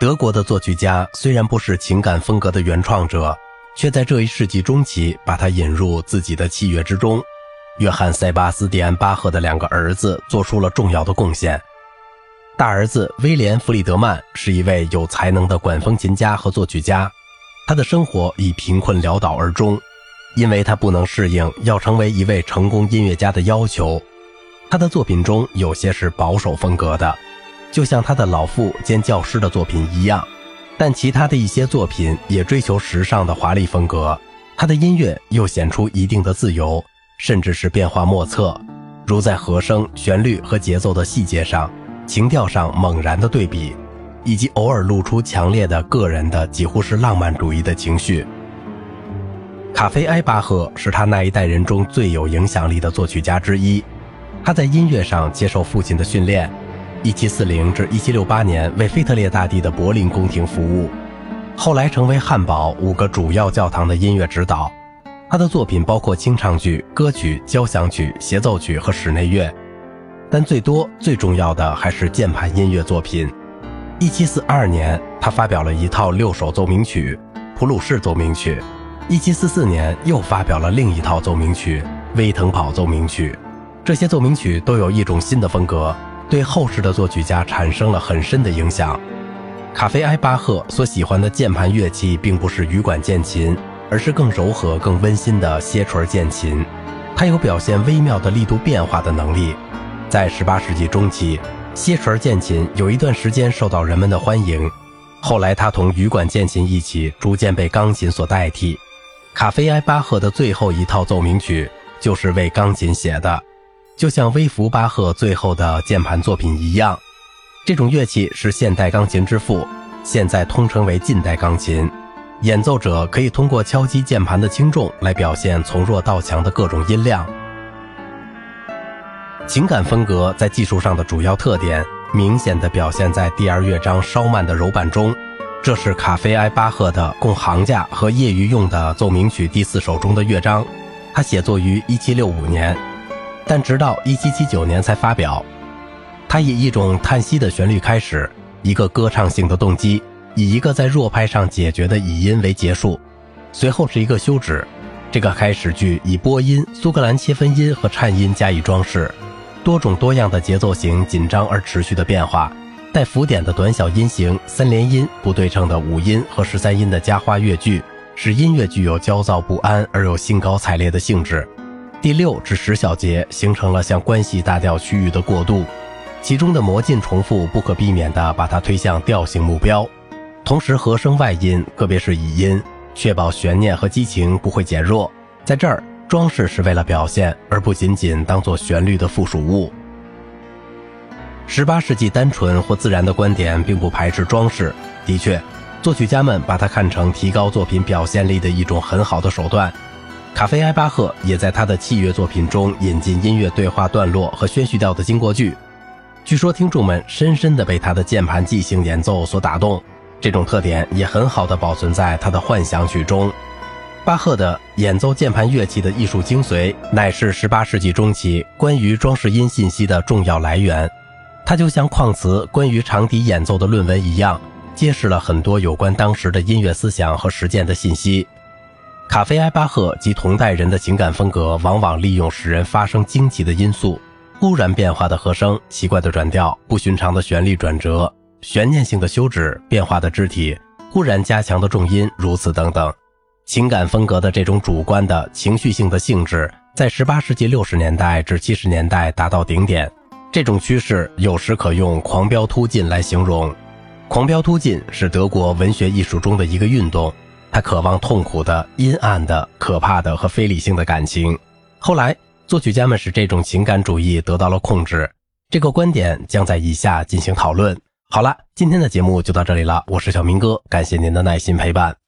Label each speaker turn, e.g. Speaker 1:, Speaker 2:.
Speaker 1: 德国的作曲家虽然不是情感风格的原创者，却在这一世纪中期把它引入自己的器乐之中。约翰·塞巴斯蒂安·巴赫的两个儿子做出了重要的贡献。大儿子威廉·弗里德曼是一位有才能的管风琴家和作曲家，他的生活以贫困潦倒而终，因为他不能适应要成为一位成功音乐家的要求。他的作品中有些是保守风格的，就像他的老父兼教师的作品一样，但其他的一些作品也追求时尚的华丽风格。他的音乐又显出一定的自由，甚至是变化莫测，如在和声、旋律和节奏的细节上。情调上猛然的对比，以及偶尔露出强烈的个人的几乎是浪漫主义的情绪。卡菲埃巴赫是他那一代人中最有影响力的作曲家之一。他在音乐上接受父亲的训练，1740至1768年为腓特烈大帝的柏林宫廷服务，后来成为汉堡五个主要教堂的音乐指导。他的作品包括清唱剧、歌曲、交响曲、协奏曲和室内乐。但最多最重要的还是键盘音乐作品。一七四二年，他发表了一套六首奏鸣曲《普鲁士奏鸣曲》。一七四四年，又发表了另一套奏鸣曲《威腾堡奏鸣曲》。这些奏鸣曲都有一种新的风格，对后世的作曲家产生了很深的影响。卡菲埃巴赫所喜欢的键盘乐器并不是羽管键琴，而是更柔和、更温馨的楔锤键琴。它有表现微妙的力度变化的能力。在18世纪中期，楔锤键琴有一段时间受到人们的欢迎，后来它同羽管键琴一起逐渐被钢琴所代替。卡菲埃巴赫的最后一套奏鸣曲就是为钢琴写的，就像威弗巴赫最后的键盘作品一样。这种乐器是现代钢琴之父，现在通称为近代钢琴。演奏者可以通过敲击键盘的轻重来表现从弱到强的各种音量。情感风格在技术上的主要特点，明显的表现在第二乐章稍慢的柔板中。这是卡菲埃巴赫的供行家和业余用的奏鸣曲第四首中的乐章，他写作于1765年，但直到1779年才发表。它以一种叹息的旋律开始，一个歌唱性的动机，以一个在弱拍上解决的倚音为结束，随后是一个休止。这个开始句以波音、苏格兰切分音和颤音加以装饰。多种多样的节奏型紧张而持续的变化，带浮点的短小音型、三连音、不对称的五音和十三音的加花乐句，使音乐具有焦躁不安而又兴高采烈的性质。第六至十小节形成了向关系大调区域的过渡，其中的模进重复不可避免地把它推向调性目标，同时和声外音，特别是倚音，确保悬念和激情不会减弱。在这儿。装饰是为了表现，而不仅仅当做旋律的附属物。十八世纪单纯或自然的观点并不排斥装饰，的确，作曲家们把它看成提高作品表现力的一种很好的手段。卡菲埃巴赫也在他的器乐作品中引进音乐对话段落和宣叙调的经过句。据说听众们深深地被他的键盘即兴演奏所打动，这种特点也很好地保存在他的幻想曲中。巴赫的演奏键盘乐器的艺术精髓，乃是18世纪中期关于装饰音信息的重要来源。它就像矿茨关于长笛演奏的论文一样，揭示了很多有关当时的音乐思想和实践的信息。卡菲埃巴赫及同代人的情感风格，往往利用使人发生惊奇的因素：忽然变化的和声、奇怪的转调、不寻常的旋律转折、悬念性的休止、变化的肢体、忽然加强的重音，如此等等。情感风格的这种主观的情绪性的性质，在18世纪60年代至70年代达到顶点。这种趋势有时可用“狂飙突进”来形容。狂飙突进是德国文学艺术中的一个运动，渴望痛苦的、阴暗的、可怕的和非理性的感情。后来，作曲家们使这种情感主义得到了控制。这个观点将在以下进行讨论。好了，今天的节目就到这里了，我是小明哥，感谢您的耐心陪伴。